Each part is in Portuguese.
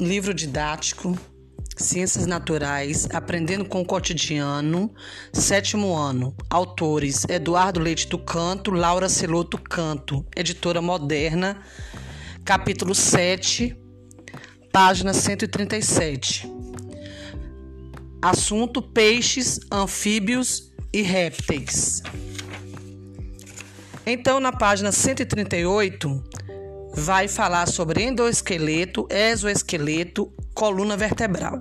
livro didático, Ciências Naturais, Aprendendo com o Cotidiano, sétimo ano. Autores: Eduardo Leite do Canto, Laura Celoto Canto, editora moderna, capítulo 7, página 137. Assunto: peixes, anfíbios e répteis. Então, na página 138, vai falar sobre endoesqueleto, exoesqueleto, coluna vertebral.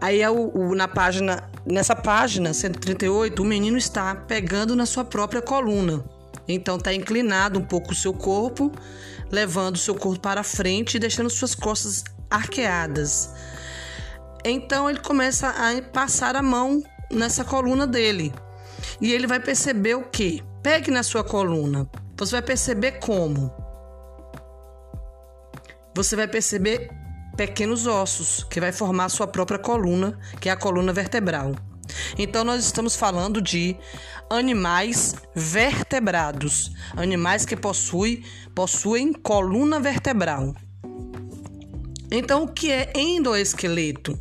Aí é o, o, na página, nessa página 138, o menino está pegando na sua própria coluna. Então está inclinado um pouco o seu corpo, levando o seu corpo para frente e deixando suas costas arqueadas. Então ele começa a passar a mão nessa coluna dele. E ele vai perceber o que? Pegue na sua coluna. Você vai perceber como? Você vai perceber pequenos ossos que vai formar sua própria coluna, que é a coluna vertebral. Então nós estamos falando de animais vertebrados, animais que possuem, possuem coluna vertebral. Então o que é endoesqueleto?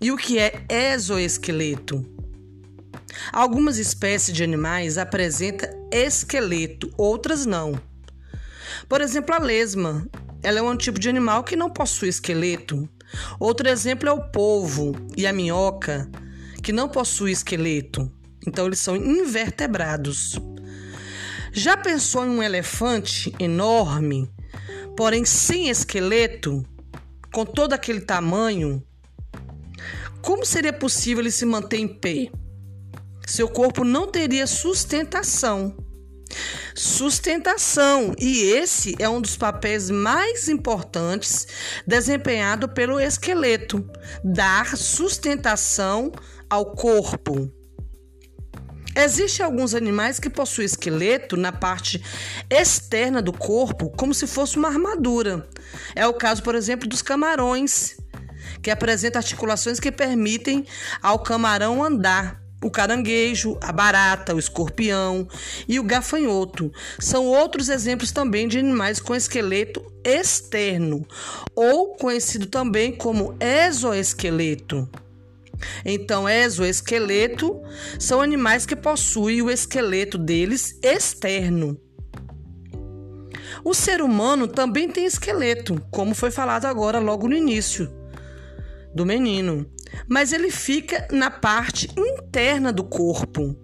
E o que é exoesqueleto? Algumas espécies de animais apresentam esqueleto, outras não. Por exemplo, a lesma. Ela é um tipo de animal que não possui esqueleto. Outro exemplo é o polvo e a minhoca, que não possui esqueleto. Então, eles são invertebrados. Já pensou em um elefante enorme, porém sem esqueleto, com todo aquele tamanho? Como seria possível ele se manter em pé? seu corpo não teria sustentação. Sustentação, e esse é um dos papéis mais importantes desempenhado pelo esqueleto dar sustentação ao corpo. Existem alguns animais que possuem esqueleto na parte externa do corpo, como se fosse uma armadura. É o caso, por exemplo, dos camarões, que apresenta articulações que permitem ao camarão andar o caranguejo, a barata, o escorpião e o gafanhoto são outros exemplos também de animais com esqueleto externo, ou conhecido também como exoesqueleto. Então, exoesqueleto são animais que possuem o esqueleto deles externo. O ser humano também tem esqueleto, como foi falado agora logo no início do menino mas ele fica na parte interna do corpo.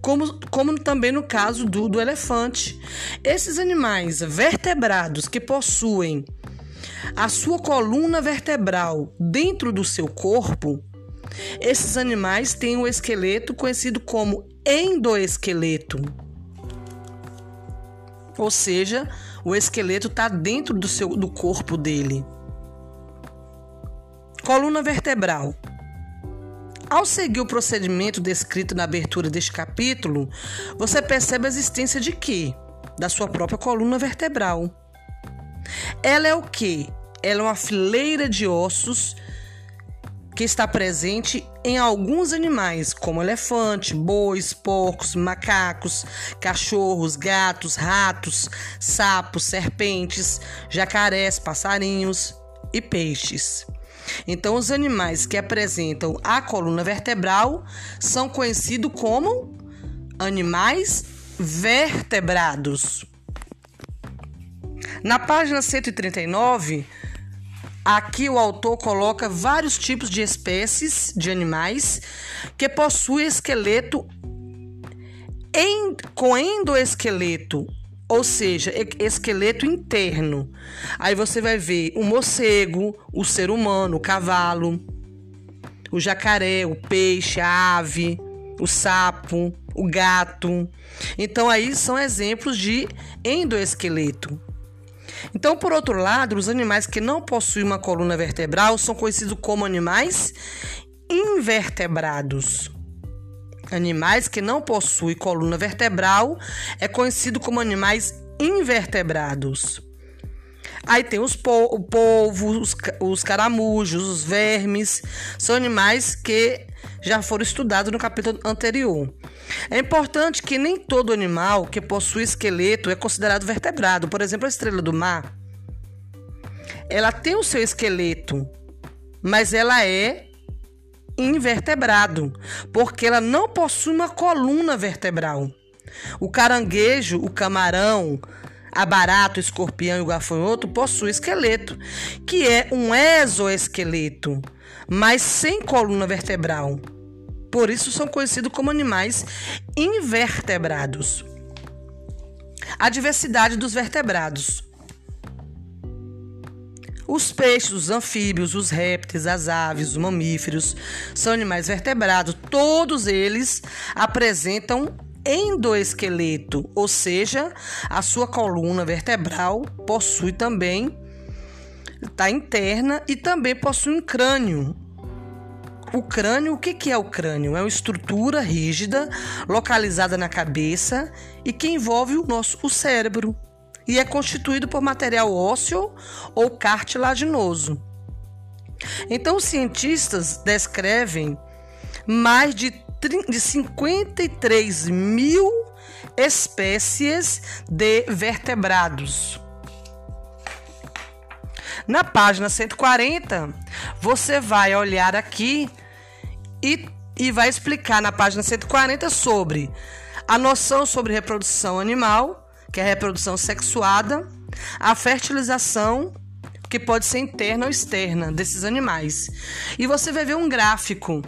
Como, como também no caso do, do elefante. Esses animais vertebrados que possuem a sua coluna vertebral dentro do seu corpo, esses animais têm o esqueleto conhecido como endoesqueleto. Ou seja, o esqueleto está dentro do, seu, do corpo dele. Coluna vertebral. Ao seguir o procedimento descrito na abertura deste capítulo, você percebe a existência de quê? Da sua própria coluna vertebral. Ela é o que? Ela é uma fileira de ossos que está presente em alguns animais, como elefante, bois, porcos, macacos, cachorros, gatos, ratos, sapos, serpentes, jacarés, passarinhos e peixes. Então, os animais que apresentam a coluna vertebral são conhecidos como animais vertebrados. Na página 139, aqui o autor coloca vários tipos de espécies de animais que possuem esqueleto em, com endoesqueleto ou seja, esqueleto interno. Aí você vai ver o morcego, o ser humano, o cavalo, o jacaré, o peixe, a ave, o sapo, o gato. Então aí são exemplos de endoesqueleto. Então, por outro lado, os animais que não possuem uma coluna vertebral são conhecidos como animais invertebrados. Animais que não possuem coluna vertebral é conhecido como animais invertebrados. Aí tem os po o polvo, os, os caramujos, os vermes, são animais que já foram estudados no capítulo anterior. É importante que nem todo animal que possui esqueleto é considerado vertebrado. Por exemplo, a estrela do mar. ela tem o seu esqueleto, mas ela é invertebrado, porque ela não possui uma coluna vertebral. O caranguejo, o camarão, a barata, o escorpião e o gafanhoto possuem esqueleto, que é um exoesqueleto, mas sem coluna vertebral. Por isso são conhecidos como animais invertebrados. A diversidade dos vertebrados. Os peixes, os anfíbios, os répteis, as aves, os mamíferos são animais vertebrados. Todos eles apresentam endoesqueleto, ou seja, a sua coluna vertebral possui também está interna e também possui um crânio. O crânio, o que, que é o crânio? É uma estrutura rígida localizada na cabeça e que envolve o nosso o cérebro e é constituído por material ósseo ou cartilaginoso. Então, os cientistas descrevem mais de, de 53 mil espécies de vertebrados. Na página 140, você vai olhar aqui e, e vai explicar na página 140 sobre a noção sobre reprodução animal que é a reprodução sexuada, a fertilização, que pode ser interna ou externa desses animais. E você vai ver um gráfico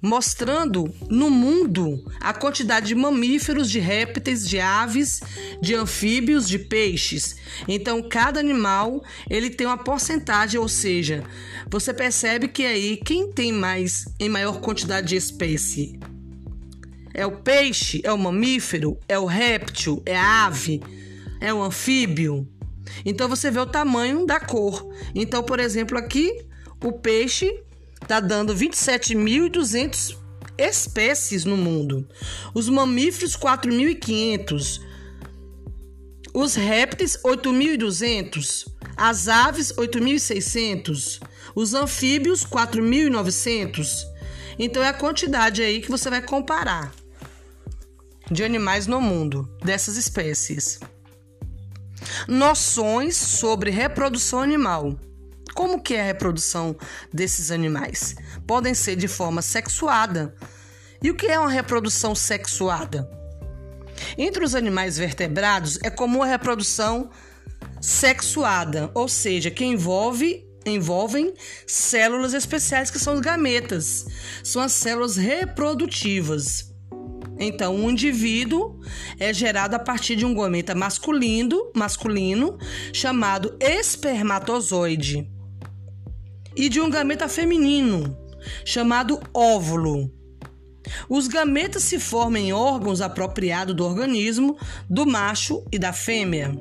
mostrando no mundo a quantidade de mamíferos, de répteis, de aves, de anfíbios, de peixes. Então, cada animal ele tem uma porcentagem, ou seja, você percebe que aí quem tem mais em maior quantidade de espécie é o peixe? É o mamífero? É o réptil? É a ave? É o anfíbio? Então você vê o tamanho da cor. Então, por exemplo, aqui o peixe está dando 27.200 espécies no mundo. Os mamíferos 4.500. Os répteis 8.200. As aves 8.600. Os anfíbios 4.900. Então é a quantidade aí que você vai comparar de animais no mundo, dessas espécies. Noções sobre reprodução animal. Como que é a reprodução desses animais? Podem ser de forma sexuada. E o que é uma reprodução sexuada? Entre os animais vertebrados é comum a reprodução sexuada, ou seja, que envolve envolvem células especiais que são os gametas. São as células reprodutivas. Então, um indivíduo é gerado a partir de um gameta masculino, masculino chamado espermatozoide e de um gameta feminino chamado óvulo. Os gametas se formam em órgãos apropriados do organismo do macho e da fêmea.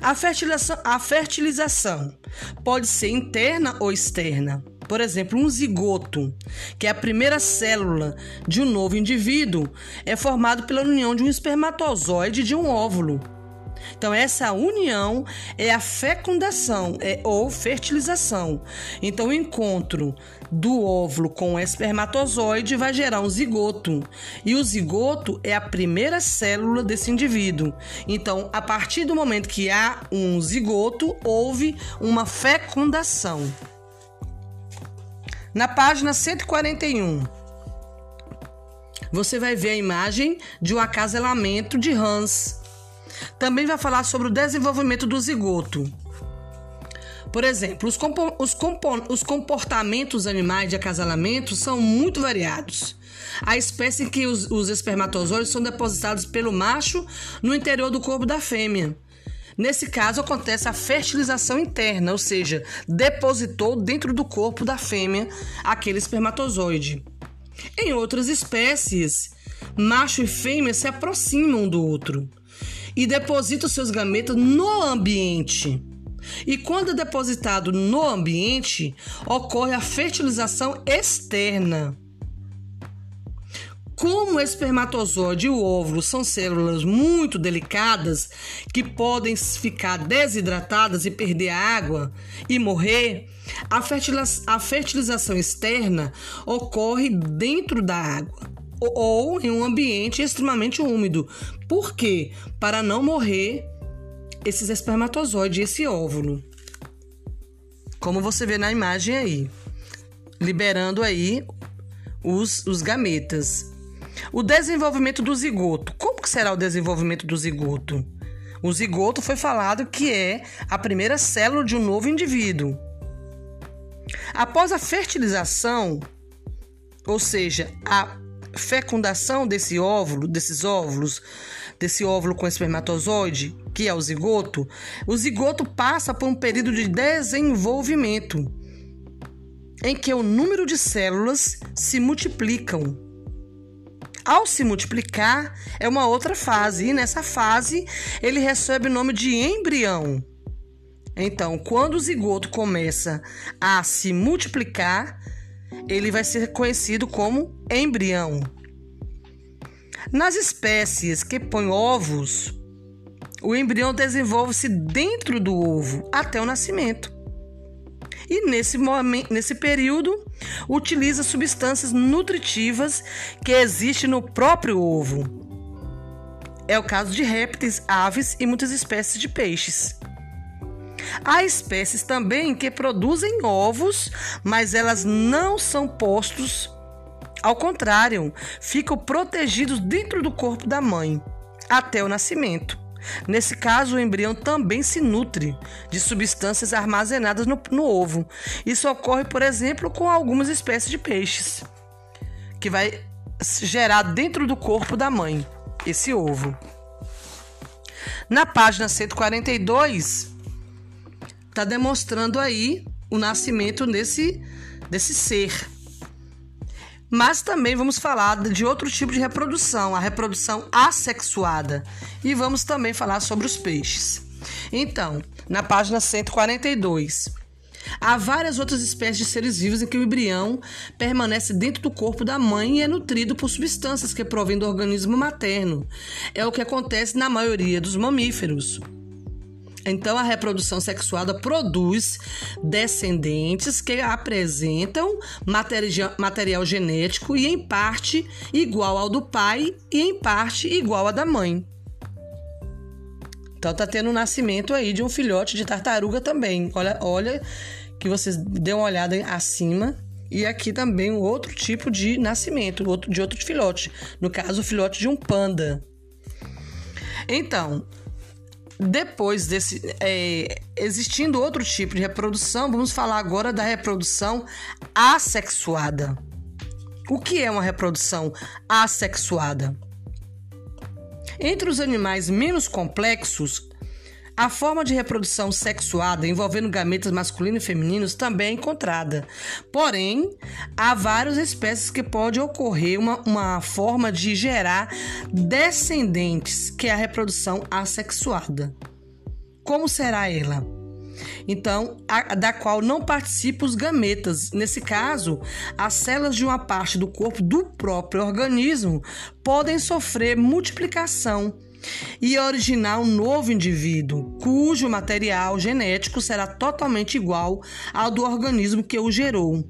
A fertilização, a fertilização pode ser interna ou externa. Por exemplo, um zigoto, que é a primeira célula de um novo indivíduo, é formado pela união de um espermatozoide e de um óvulo. Então, essa união é a fecundação é, ou fertilização. Então, o encontro do óvulo com o espermatozoide vai gerar um zigoto. E o zigoto é a primeira célula desse indivíduo. Então, a partir do momento que há um zigoto, houve uma fecundação. Na página 141, você vai ver a imagem de um acasalamento de Hans. Também vai falar sobre o desenvolvimento do zigoto. Por exemplo, os, compo os, compo os comportamentos animais de acasalamento são muito variados. A espécie em que os, os espermatozoides são depositados pelo macho no interior do corpo da fêmea. Nesse caso, acontece a fertilização interna, ou seja, depositou dentro do corpo da fêmea aquele espermatozoide. Em outras espécies, macho e fêmea se aproximam do outro e depositam seus gametas no ambiente. E quando é depositado no ambiente, ocorre a fertilização externa. Como o espermatozoide e o óvulo são células muito delicadas que podem ficar desidratadas e perder água e morrer, a, fertiliza a fertilização externa ocorre dentro da água ou em um ambiente extremamente úmido. Por quê? Para não morrer esses espermatozoides, esse óvulo. Como você vê na imagem aí, liberando aí os, os gametas. O desenvolvimento do zigoto. Como que será o desenvolvimento do zigoto? O zigoto foi falado que é a primeira célula de um novo indivíduo. Após a fertilização, ou seja, a fecundação desse óvulo, desses óvulos, desse óvulo com espermatozoide, que é o zigoto, o zigoto passa por um período de desenvolvimento em que o número de células se multiplicam. Ao se multiplicar, é uma outra fase, e nessa fase ele recebe o nome de embrião. Então, quando o zigoto começa a se multiplicar, ele vai ser conhecido como embrião. Nas espécies que põem ovos, o embrião desenvolve-se dentro do ovo até o nascimento. E nesse, momento, nesse período, utiliza substâncias nutritivas que existem no próprio ovo. É o caso de répteis, aves e muitas espécies de peixes. Há espécies também que produzem ovos, mas elas não são postos. Ao contrário, ficam protegidos dentro do corpo da mãe até o nascimento. Nesse caso, o embrião também se nutre de substâncias armazenadas no, no, ovo. Isso ocorre, por exemplo, com algumas espécies de peixes, que vai gerar dentro do corpo da mãe esse ovo. Na página 142, está demonstrando aí o nascimento desse, desse ser. Mas também vamos falar de outro tipo de reprodução, a reprodução assexuada. E vamos também falar sobre os peixes. Então, na página 142. Há várias outras espécies de seres vivos em que o embrião permanece dentro do corpo da mãe e é nutrido por substâncias que provêm do organismo materno. É o que acontece na maioria dos mamíferos. Então, a reprodução sexuada produz descendentes que apresentam material genético e, em parte, igual ao do pai e, em parte, igual ao da mãe. Então, tá tendo o um nascimento aí de um filhote de tartaruga também. Olha, olha que vocês dêem uma olhada acima. E aqui também um outro tipo de nascimento, de outro filhote. No caso, o filhote de um panda. Então, depois desse. É, existindo outro tipo de reprodução, vamos falar agora da reprodução assexuada. O que é uma reprodução assexuada? Entre os animais menos complexos, a forma de reprodução sexuada envolvendo gametas masculinos e femininos também é encontrada. Porém, há várias espécies que pode ocorrer uma, uma forma de gerar descendentes, que é a reprodução assexuada. Como será ela? então a, da qual não participam os gametas. Nesse caso, as células de uma parte do corpo do próprio organismo podem sofrer multiplicação e originar um novo indivíduo, cujo material genético será totalmente igual ao do organismo que o gerou,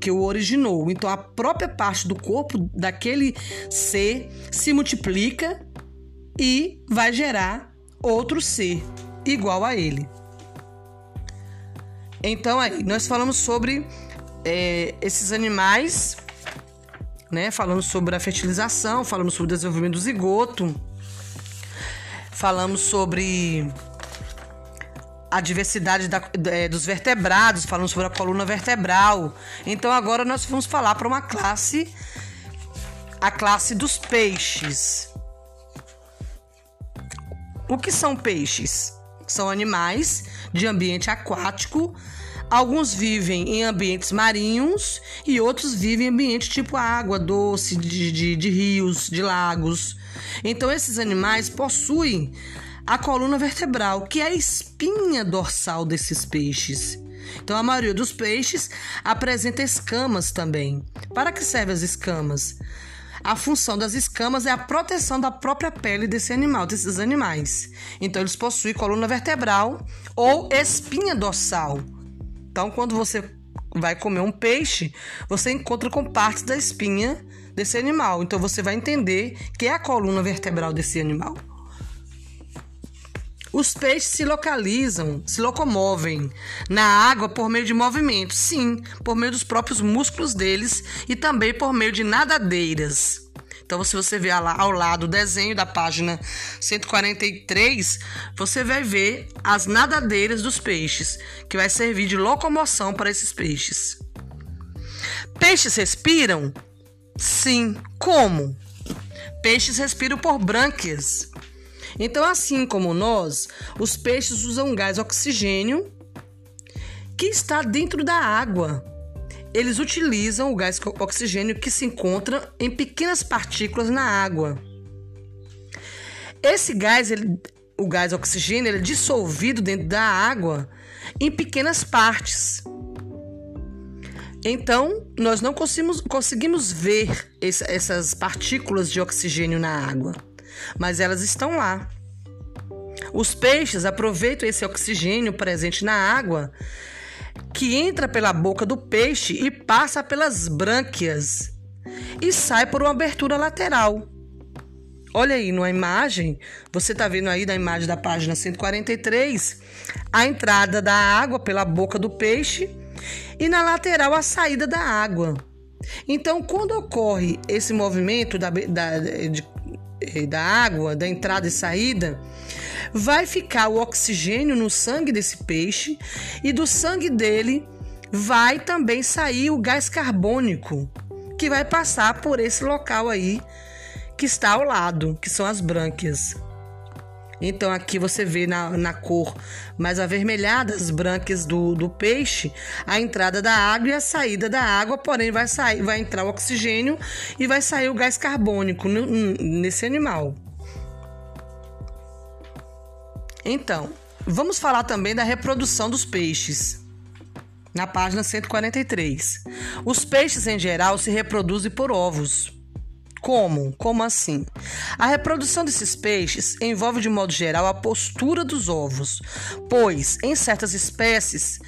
que o originou. Então, a própria parte do corpo daquele ser se multiplica e vai gerar outro ser igual a ele. Então, aí, nós falamos sobre é, esses animais, né? Falamos sobre a fertilização, falamos sobre o desenvolvimento do zigoto falamos sobre a diversidade da, é, dos vertebrados, falamos sobre a coluna vertebral. Então agora nós vamos falar para uma classe, a classe dos peixes. O que são peixes? São animais de ambiente aquático. Alguns vivem em ambientes marinhos e outros vivem em ambiente tipo água doce, de, de, de rios, de lagos. Então, esses animais possuem a coluna vertebral, que é a espinha dorsal desses peixes. Então, a maioria dos peixes apresenta escamas também. Para que servem as escamas? A função das escamas é a proteção da própria pele desse animal, desses animais. Então, eles possuem coluna vertebral ou espinha dorsal. Então, quando você vai comer um peixe, você encontra com partes da espinha desse animal. Então você vai entender que é a coluna vertebral desse animal. Os peixes se localizam, se locomovem na água por meio de movimento, sim, por meio dos próprios músculos deles e também por meio de nadadeiras. Então, se você ver ao lado o desenho da página 143, você vai ver as nadadeiras dos peixes, que vai servir de locomoção para esses peixes. Peixes respiram? Sim. Como? Peixes respiram por brânquias. Então, assim como nós, os peixes usam gás oxigênio que está dentro da água. Eles utilizam o gás oxigênio que se encontra em pequenas partículas na água. Esse gás, ele, o gás oxigênio, ele é dissolvido dentro da água em pequenas partes. Então, nós não conseguimos, conseguimos ver esse, essas partículas de oxigênio na água, mas elas estão lá. Os peixes aproveitam esse oxigênio presente na água, que entra pela boca do peixe e passa pelas brânquias e sai por uma abertura lateral. Olha aí na imagem, você está vendo aí na imagem da página 143 a entrada da água pela boca do peixe e na lateral a saída da água. Então, quando ocorre esse movimento da, da, de, da água, da entrada e saída, vai ficar o oxigênio no sangue desse peixe e do sangue dele vai também sair o gás carbônico que vai passar por esse local aí que está ao lado, que são as brânquias. Então aqui você vê na, na cor mais avermelhada as brânquias do, do peixe, a entrada da água e a saída da água, porém vai sair, vai entrar o oxigênio e vai sair o gás carbônico nesse animal. Então, vamos falar também da reprodução dos peixes. Na página 143. Os peixes em geral se reproduzem por ovos. Como? Como assim? A reprodução desses peixes envolve de modo geral a postura dos ovos, pois em certas espécies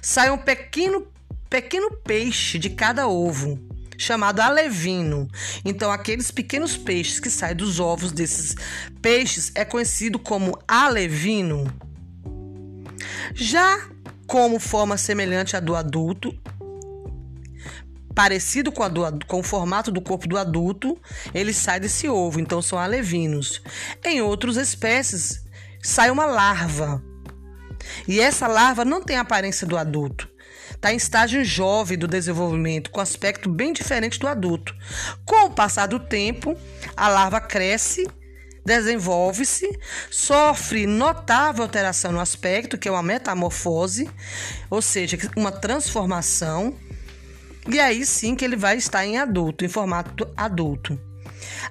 sai um pequeno, pequeno peixe de cada ovo, chamado alevino. Então, aqueles pequenos peixes que saem dos ovos desses peixes é conhecido como alevino. Já como forma semelhante à do adulto, parecido com, do, com, o formato do corpo do adulto, ele sai desse ovo, então são alevinos. Em outras espécies, sai uma larva. E essa larva não tem a aparência do adulto. Está em estágio jovem do desenvolvimento, com aspecto bem diferente do adulto. Com o passar do tempo, a larva cresce, desenvolve-se, sofre notável alteração no aspecto, que é uma metamorfose, ou seja, uma transformação e aí sim que ele vai estar em adulto, em formato adulto.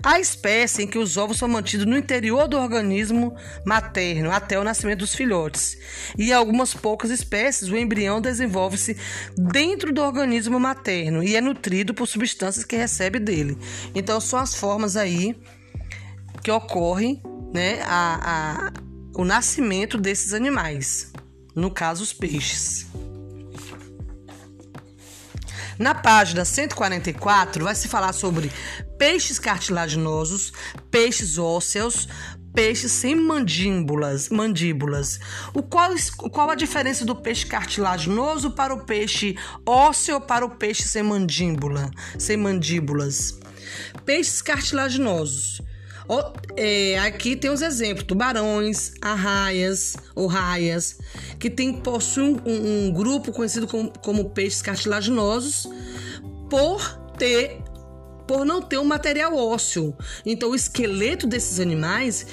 Há espécie em que os ovos são mantidos no interior do organismo materno até o nascimento dos filhotes. E algumas poucas espécies, o embrião desenvolve-se dentro do organismo materno e é nutrido por substâncias que recebe dele. Então, são as formas aí que ocorrem né, a, a, o nascimento desses animais. No caso, os peixes. Na página 144 vai se falar sobre peixes cartilaginosos, peixes ósseos, peixes sem mandíbulas, mandíbulas. O qual, qual a diferença do peixe cartilaginoso para o peixe ósseo para o peixe sem mandíbula, sem mandíbulas? Peixes cartilaginosos é, aqui tem os exemplos: tubarões, arraias ou raias, que tem, possuem um, um grupo conhecido como, como peixes cartilaginosos por ter por não ter um material ósseo. Então, o esqueleto desses animais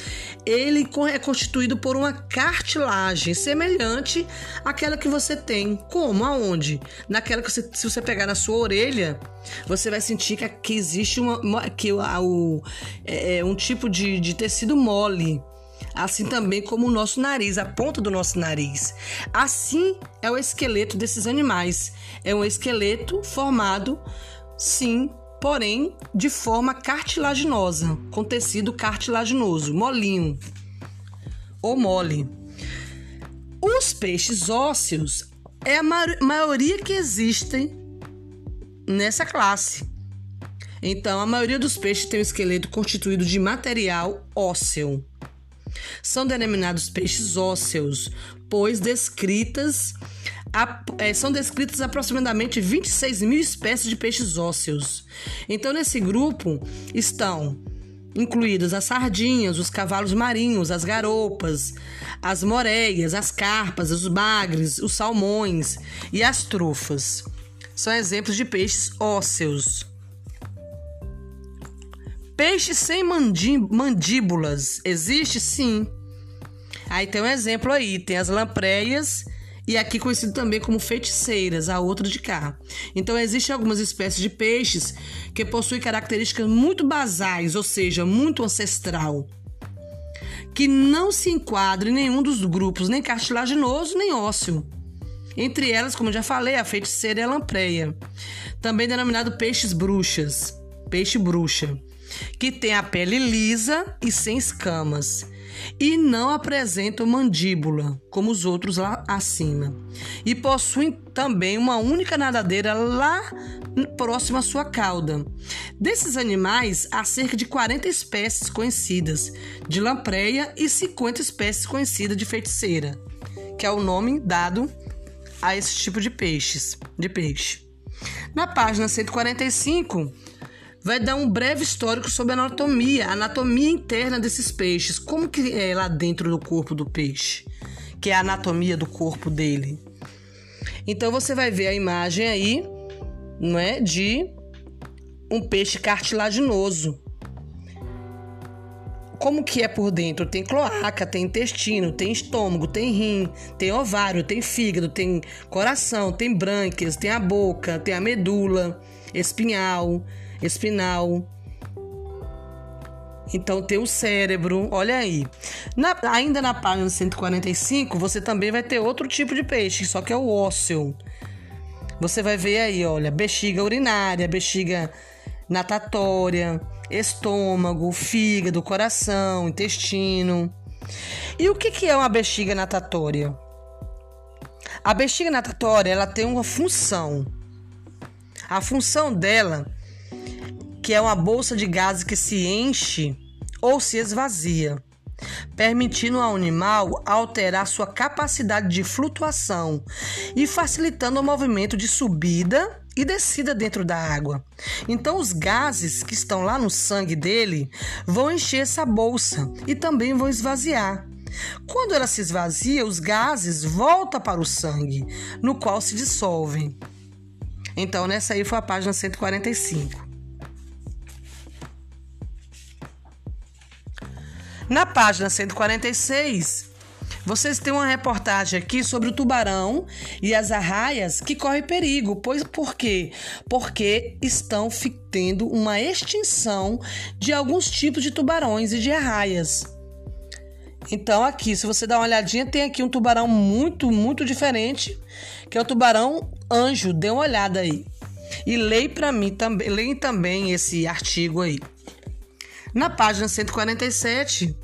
ele é constituído por uma cartilagem semelhante àquela que você tem. Como? Aonde? Naquela que você, se você pegar na sua orelha, você vai sentir que, que existe uma, que o, é, é, um tipo de, de tecido mole assim também como o nosso nariz, a ponta do nosso nariz. Assim é o esqueleto desses animais. É um esqueleto formado, sim, porém de forma cartilaginosa, com tecido cartilaginoso, molinho ou mole. Os peixes ósseos é a maioria que existem nessa classe. Então, a maioria dos peixes tem um esqueleto constituído de material ósseo. São denominados peixes ósseos, pois descritas é, são descritas aproximadamente 26 mil espécies de peixes ósseos. Então, nesse grupo estão incluídas as sardinhas, os cavalos marinhos, as garopas, as moreias, as carpas, os bagres, os salmões e as trufas. São exemplos de peixes ósseos. Peixe sem mandíbulas existe sim. Aí tem um exemplo aí, tem as lampreias e aqui conhecido também como feiticeiras, a outra de cá. Então existem algumas espécies de peixes que possuem características muito basais, ou seja, muito ancestral, que não se enquadram em nenhum dos grupos, nem cartilaginoso nem ósseo. Entre elas, como já falei, a feiticeira e a lampreia, também denominado peixes bruxas, peixe bruxa que tem a pele lisa e sem escamas e não apresentam mandíbula, como os outros lá acima. E possuem também uma única nadadeira lá próxima à sua cauda. Desses animais, há cerca de 40 espécies conhecidas de lampreia e 50 espécies conhecidas de feiticeira, que é o nome dado a esse tipo de peixes, de peixe. Na página 145, vai dar um breve histórico sobre a anatomia, a anatomia interna desses peixes, como que é lá dentro do corpo do peixe, que é a anatomia do corpo dele. Então você vai ver a imagem aí, não é, de um peixe cartilaginoso. Como que é por dentro? Tem cloaca, tem intestino, tem estômago, tem rim, tem ovário, tem fígado, tem coração, tem brânquias, tem a boca, tem a medula, espinhal, espinal. Então tem o cérebro, olha aí. Na, ainda na página 145, você também vai ter outro tipo de peixe, só que é o ósseo. Você vai ver aí, olha, bexiga urinária, bexiga natatória, estômago, fígado, coração, intestino. E o que, que é uma bexiga natatória? A bexiga natatória ela tem uma função. A função dela que é uma bolsa de gases que se enche ou se esvazia, permitindo ao animal alterar sua capacidade de flutuação e facilitando o movimento de subida e descida dentro da água. Então, os gases que estão lá no sangue dele vão encher essa bolsa e também vão esvaziar. Quando ela se esvazia, os gases voltam para o sangue, no qual se dissolvem. Então, nessa aí foi a página 145. Na página 146, vocês têm uma reportagem aqui sobre o tubarão e as arraias que correm perigo. Pois por quê? Porque estão tendo uma extinção de alguns tipos de tubarões e de arraias. Então aqui, se você dá uma olhadinha, tem aqui um tubarão muito, muito diferente, que é o tubarão anjo. Dê uma olhada aí. E leia para mim também, leia também esse artigo aí. Na página 147,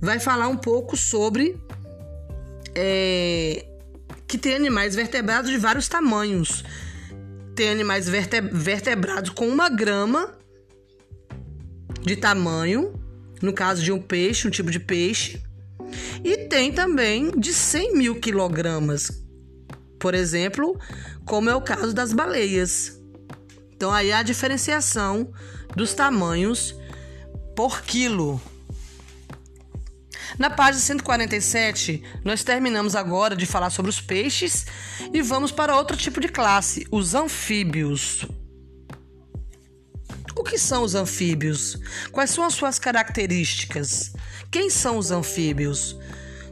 vai falar um pouco sobre é, que tem animais vertebrados de vários tamanhos. Tem animais verte, vertebrados com uma grama de tamanho, no caso de um peixe, um tipo de peixe. E tem também de 100 mil quilogramas, por exemplo, como é o caso das baleias. Então aí a diferenciação dos tamanhos por quilo. Na página 147, nós terminamos agora de falar sobre os peixes e vamos para outro tipo de classe, os anfíbios. O que são os anfíbios? Quais são as suas características? Quem são os anfíbios?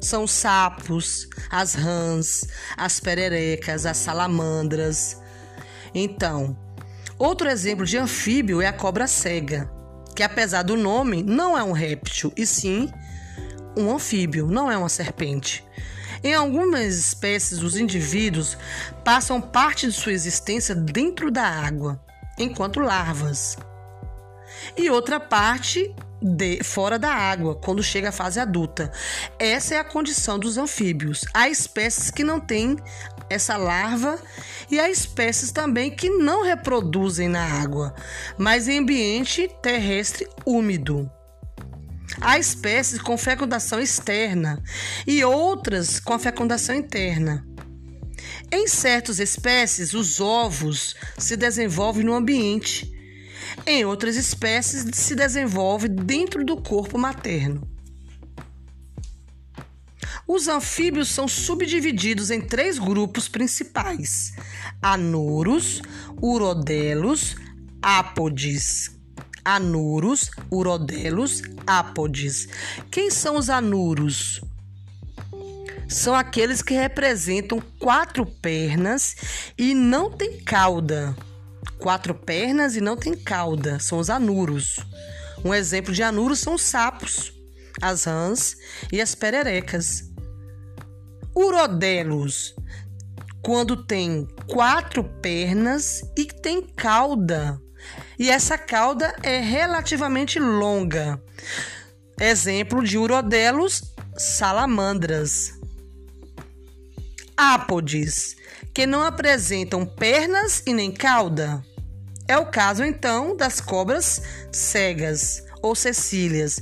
São os sapos, as rãs, as pererecas, as salamandras. Então, Outro exemplo de anfíbio é a cobra cega, que apesar do nome, não é um réptil, e sim um anfíbio, não é uma serpente. Em algumas espécies, os indivíduos passam parte de sua existência dentro da água, enquanto larvas. E outra parte de, fora da água, quando chega à fase adulta. Essa é a condição dos anfíbios. Há espécies que não têm essa larva e há espécies também que não reproduzem na água, mas em ambiente terrestre úmido. Há espécies com fecundação externa e outras com a fecundação interna. Em certas espécies, os ovos se desenvolvem no ambiente. Em outras espécies, se desenvolve dentro do corpo materno. Os anfíbios são subdivididos em três grupos principais: anuros, urodelos, ápodes. Anuros, urodelos, ápodes. Quem são os anuros? São aqueles que representam quatro pernas e não têm cauda. Quatro pernas e não têm cauda. São os anuros. Um exemplo de anuros são os sapos, as rãs e as pererecas. Urodelos, quando tem quatro pernas e tem cauda. E essa cauda é relativamente longa. Exemplo de urodelos, salamandras. Ápodes, que não apresentam pernas e nem cauda. É o caso então das cobras cegas ou cecílias.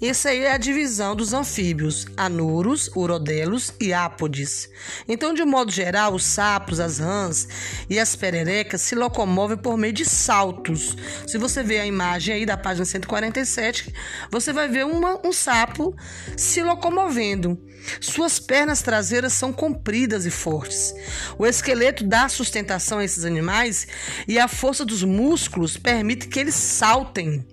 Isso aí é a divisão dos anfíbios, anuros, urodelos e ápodes. Então, de modo geral, os sapos, as rãs e as pererecas se locomovem por meio de saltos. Se você ver a imagem aí da página 147, você vai ver uma, um sapo se locomovendo. Suas pernas traseiras são compridas e fortes. O esqueleto dá sustentação a esses animais e a força dos músculos permite que eles saltem.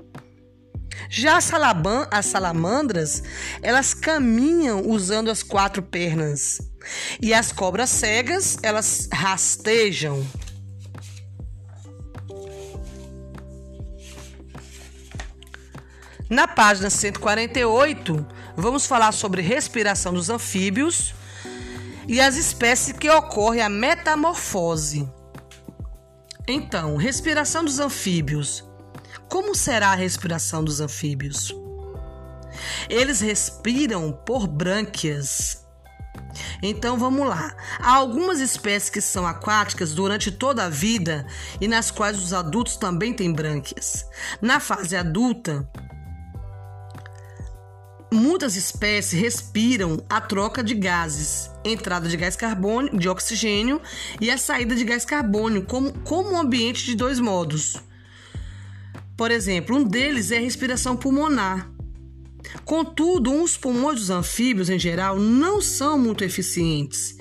Já as, salaban, as salamandras, elas caminham usando as quatro pernas. E as cobras cegas, elas rastejam. Na página 148, vamos falar sobre respiração dos anfíbios e as espécies que ocorre a metamorfose. Então, respiração dos anfíbios como será a respiração dos anfíbios? Eles respiram por brânquias. Então vamos lá. Há algumas espécies que são aquáticas durante toda a vida e nas quais os adultos também têm brânquias. Na fase adulta, muitas espécies respiram a troca de gases, entrada de gás carbônico, de oxigênio e a saída de gás carbônico, como, como um ambiente de dois modos. Por exemplo, um deles é a respiração pulmonar. Contudo, os pulmões dos anfíbios, em geral, não são muito eficientes.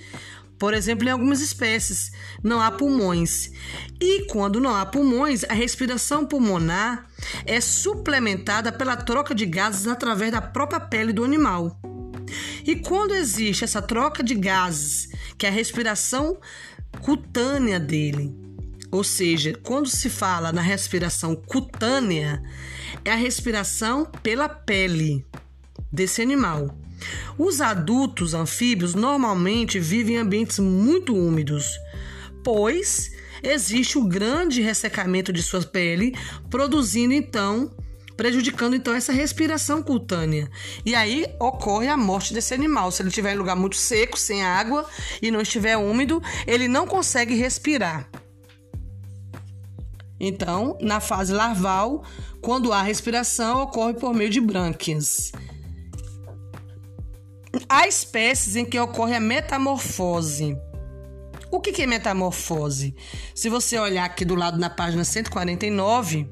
Por exemplo, em algumas espécies não há pulmões. E quando não há pulmões, a respiração pulmonar é suplementada pela troca de gases através da própria pele do animal. E quando existe essa troca de gases, que é a respiração cutânea dele, ou seja, quando se fala na respiração cutânea, é a respiração pela pele desse animal. Os adultos anfíbios normalmente vivem em ambientes muito úmidos, pois existe o grande ressecamento de sua pele, produzindo então, prejudicando então essa respiração cutânea. E aí ocorre a morte desse animal. Se ele estiver em lugar muito seco, sem água e não estiver úmido, ele não consegue respirar. Então, na fase larval, quando há respiração, ocorre por meio de brânquias. Há espécies em que ocorre a metamorfose. O que é metamorfose? Se você olhar aqui do lado na página 149,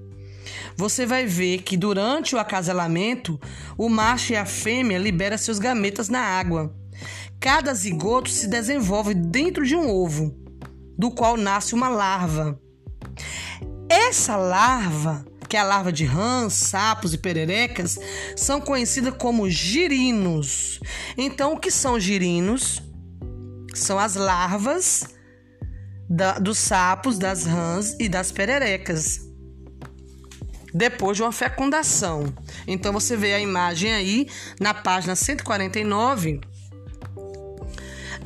você vai ver que durante o acasalamento, o macho e a fêmea liberam seus gametas na água. Cada zigoto se desenvolve dentro de um ovo, do qual nasce uma larva. Essa larva, que é a larva de rãs, sapos e pererecas, são conhecidas como girinos. Então, o que são girinos? São as larvas da, dos sapos, das rãs e das pererecas. Depois de uma fecundação. Então, você vê a imagem aí na página 149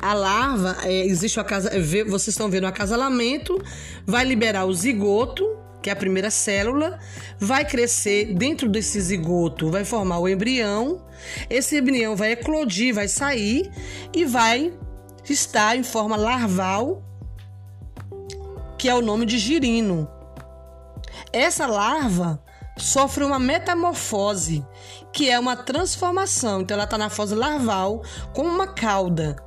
a larva, é, existe o casa, vocês estão vendo o acasalamento, vai liberar o zigoto, que é a primeira célula, vai crescer dentro desse zigoto, vai formar o embrião. Esse embrião vai eclodir, vai sair e vai estar em forma larval, que é o nome de girino. Essa larva sofre uma metamorfose, que é uma transformação. Então ela está na fase larval com uma cauda.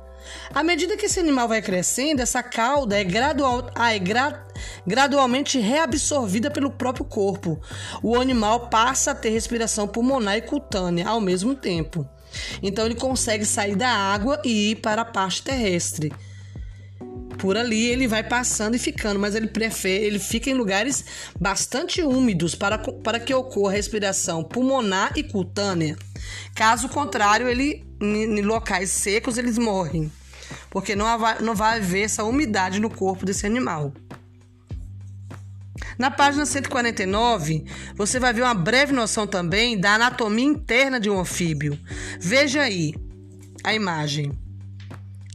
À medida que esse animal vai crescendo, essa cauda é, gradual, ah, é gra, gradualmente reabsorvida pelo próprio corpo. O animal passa a ter respiração pulmonar e cutânea ao mesmo tempo. Então ele consegue sair da água e ir para a parte terrestre. Por ali ele vai passando e ficando, mas ele prefere, ele fica em lugares bastante úmidos para, para que ocorra respiração pulmonar e cutânea. Caso contrário, ele em locais secos eles morrem, porque não vai, não vai haver essa umidade no corpo desse animal. Na página 149, você vai ver uma breve noção também da anatomia interna de um anfíbio. Veja aí a imagem.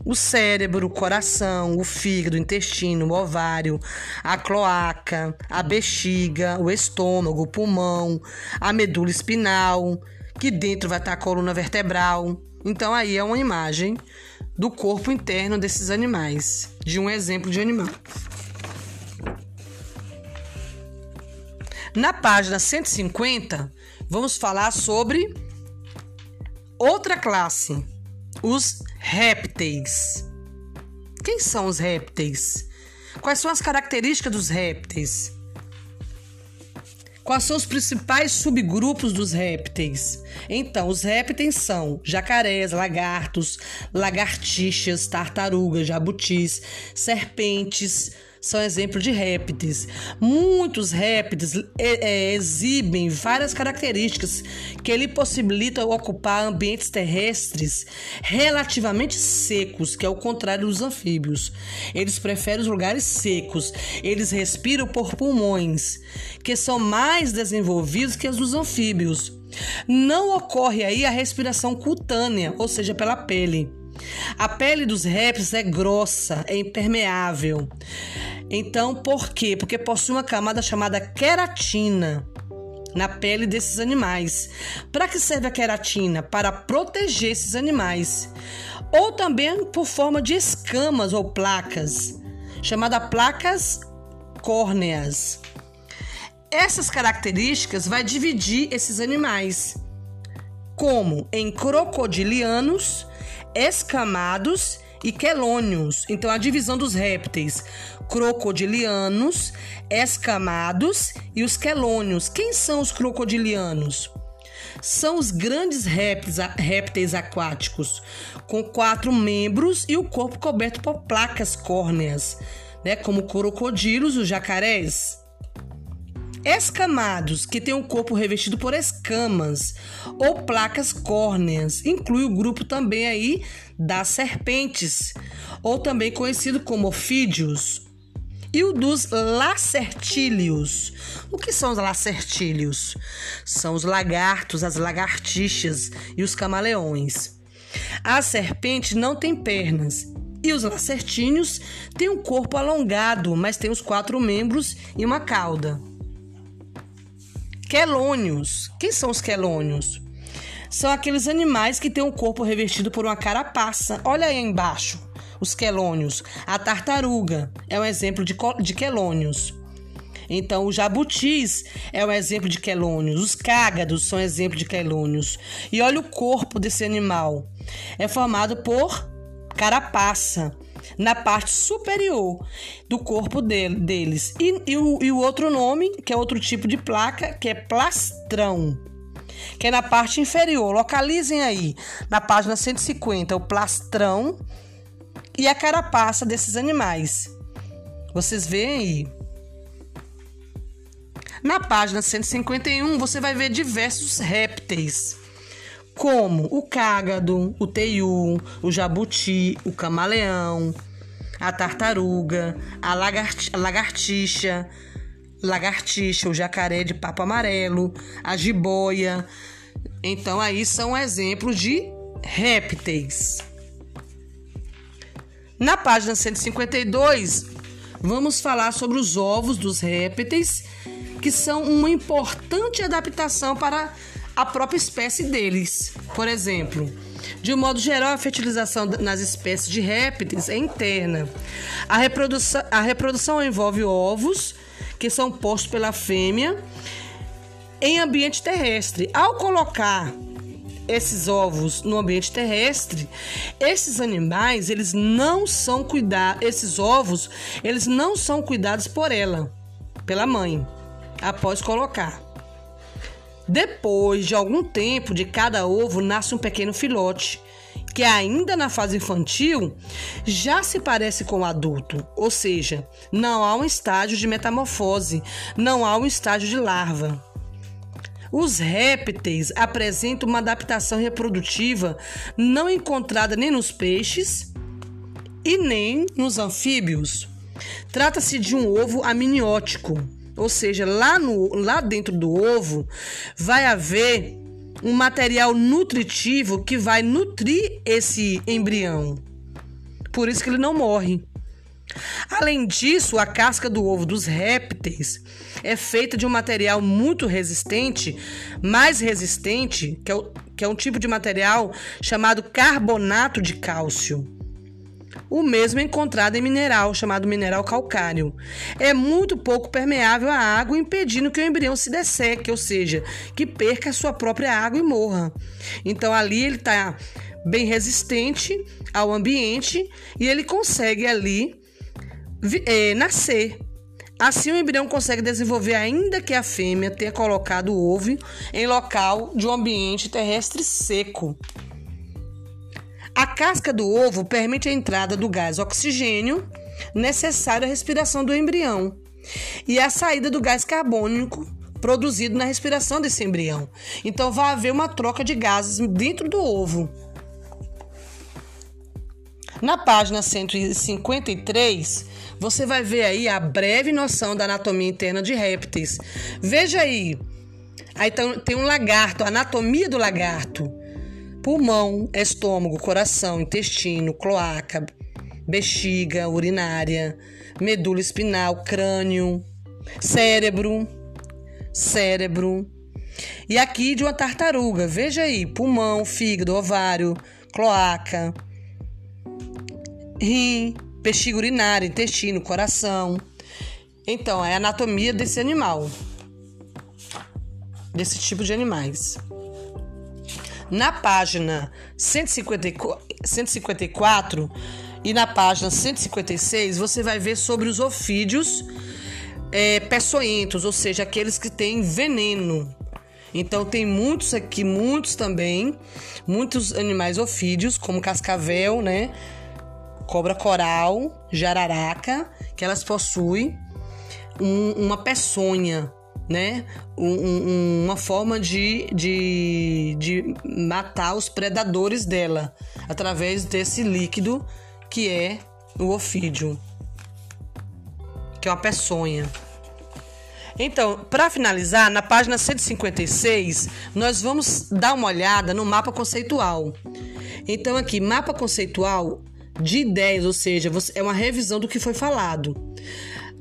O cérebro, o coração, o fígado, o intestino, o ovário, a cloaca, a bexiga, o estômago, o pulmão, a medula espinal, que dentro vai estar a coluna vertebral. Então aí é uma imagem do corpo interno desses animais, de um exemplo de animal. Na página 150, vamos falar sobre outra classe, os répteis. Quem são os répteis? Quais são as características dos répteis? Quais são os principais subgrupos dos répteis? Então, os répteis são jacarés, lagartos, lagartixas, tartarugas, jabutis, serpentes, são exemplos de répteis. Muitos répteis é, é, exibem várias características que lhe possibilitam ocupar ambientes terrestres relativamente secos, que é o contrário dos anfíbios. Eles preferem os lugares secos. Eles respiram por pulmões, que são mais desenvolvidos que os dos anfíbios. Não ocorre aí a respiração cutânea, ou seja, pela pele. A pele dos répteis é grossa, é impermeável. Então, por quê? Porque possui uma camada chamada queratina na pele desses animais. Para que serve a queratina? Para proteger esses animais. Ou também por forma de escamas ou placas, chamada placas córneas. Essas características vai dividir esses animais como em crocodilianos, escamados e quelônios. Então, a divisão dos répteis: crocodilianos, escamados e os quelônios. Quem são os crocodilianos? São os grandes répteis, répteis aquáticos, com quatro membros e o corpo coberto por placas córneas, né, como crocodilos, os jacarés. Escamados, que tem o corpo revestido por escamas ou placas córneas, inclui o grupo também aí das serpentes, ou também conhecido como ofídeos. E o dos lacertílios. O que são os lacertílios? São os lagartos, as lagartixas e os camaleões. A serpente não tem pernas e os lacertíneos têm um corpo alongado, mas tem os quatro membros e uma cauda. Quelônios. Quem são os quelônios? São aqueles animais que têm o um corpo revestido por uma carapaça. Olha aí embaixo, os quelônios. A tartaruga é um exemplo de, de quelônios. Então, o jabutis é um exemplo de quelônios. Os cágados são exemplo de quelônios. E olha o corpo desse animal. É formado por carapaça na parte superior do corpo dele, deles. E, e, o, e o outro nome, que é outro tipo de placa, que é plastrão que é na parte inferior. Localizem aí na página 150 o plastrão e a carapaça desses animais. Vocês veem aí. Na página 151 você vai ver diversos répteis como o cágado, o teiu, o jabuti, o camaleão, a tartaruga, a, lagartixa, lagartixa, o jacaré de papo amarelo, a jiboia. Então aí são exemplos de répteis. Na página 152, vamos falar sobre os ovos dos répteis, que são uma importante adaptação para a própria espécie deles. Por exemplo, de um modo geral, a fertilização nas espécies de répteis é interna. A reprodução, a reprodução envolve ovos que são postos pela fêmea em ambiente terrestre. Ao colocar esses ovos no ambiente terrestre, esses animais, eles não são cuidados, esses ovos, eles não são cuidados por ela, pela mãe, após colocar. Depois de algum tempo de cada ovo nasce um pequeno filhote, que ainda na fase infantil já se parece com o adulto, ou seja, não há um estágio de metamorfose, não há um estágio de larva. Os répteis apresentam uma adaptação reprodutiva não encontrada nem nos peixes e nem nos anfíbios. Trata-se de um ovo amniótico, ou seja, lá, no, lá dentro do ovo vai haver um material nutritivo que vai nutrir esse embrião. Por isso que ele não morre. Além disso, a casca do ovo dos répteis é feita de um material muito resistente, mais resistente, que é, o, que é um tipo de material chamado carbonato de cálcio. O mesmo é encontrado em mineral, chamado mineral calcário. É muito pouco permeável à água, impedindo que o embrião se desseque, ou seja, que perca a sua própria água e morra. Então ali ele está bem resistente ao ambiente e ele consegue ali é, nascer. Assim, o embrião consegue desenvolver, ainda que a fêmea tenha colocado o ovo em local de um ambiente terrestre seco. A casca do ovo permite a entrada do gás oxigênio necessário à respiração do embrião e a saída do gás carbônico produzido na respiração desse embrião. Então, vai haver uma troca de gases dentro do ovo. Na página 153, você vai ver aí a breve noção da anatomia interna de répteis. Veja aí. Aí tem um lagarto, a anatomia do lagarto. Pulmão, estômago, coração, intestino, cloaca, bexiga, urinária, medula espinal, crânio, cérebro, cérebro. E aqui de uma tartaruga, veja aí, pulmão, fígado, ovário, cloaca, rim, bexiga urinária, intestino, coração. Então, é a anatomia desse animal, desse tipo de animais. Na página 154 e na página 156, você vai ver sobre os ofídeos é, peçonhentos, ou seja, aqueles que têm veneno. Então, tem muitos aqui, muitos também, muitos animais ofídeos, como cascavel, né? cobra coral, jararaca, que elas possuem um, uma peçonha, né? Um, um, uma forma de, de, de matar os predadores dela através desse líquido que é o ofídio, que é uma peçonha. Então, para finalizar, na página 156, nós vamos dar uma olhada no mapa conceitual. Então, aqui, mapa conceitual de ideias, ou seja, é uma revisão do que foi falado.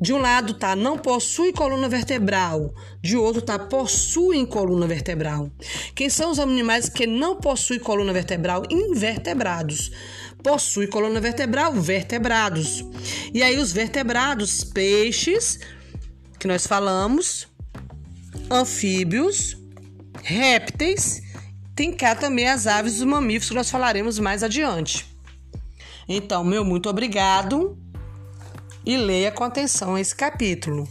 De um lado tá não possui coluna vertebral, de outro tá possuem coluna vertebral. Quem são os animais que não possuem coluna vertebral? Invertebrados. Possui coluna vertebral, vertebrados. E aí os vertebrados, peixes, que nós falamos, anfíbios, répteis, tem cá também as aves e os mamíferos que nós falaremos mais adiante. Então, meu muito obrigado e leia com atenção esse capítulo.